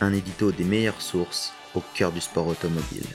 Un édito des meilleures sources au cœur du sport automobile.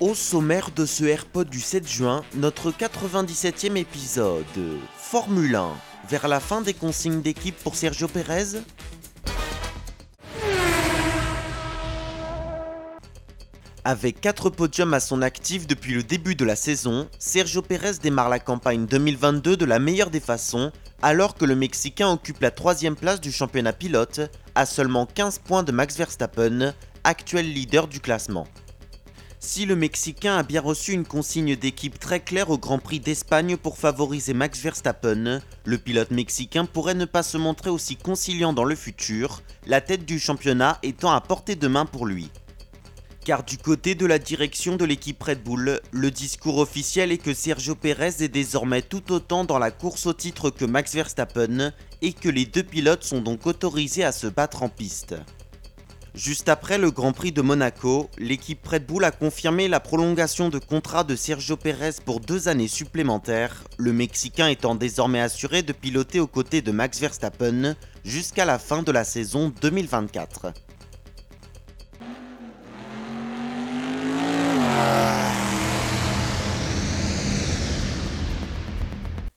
Au sommaire de ce AirPod du 7 juin, notre 97e épisode. Formule 1. Vers la fin des consignes d'équipe pour Sergio Pérez Avec 4 podiums à son actif depuis le début de la saison, Sergio Pérez démarre la campagne 2022 de la meilleure des façons, alors que le Mexicain occupe la troisième place du championnat pilote, à seulement 15 points de Max Verstappen, actuel leader du classement. Si le Mexicain a bien reçu une consigne d'équipe très claire au Grand Prix d'Espagne pour favoriser Max Verstappen, le pilote mexicain pourrait ne pas se montrer aussi conciliant dans le futur, la tête du championnat étant à portée de main pour lui. Car du côté de la direction de l'équipe Red Bull, le discours officiel est que Sergio Pérez est désormais tout autant dans la course au titre que Max Verstappen et que les deux pilotes sont donc autorisés à se battre en piste. Juste après le Grand Prix de Monaco, l'équipe Red Bull a confirmé la prolongation de contrat de Sergio Pérez pour deux années supplémentaires, le Mexicain étant désormais assuré de piloter aux côtés de Max Verstappen jusqu'à la fin de la saison 2024.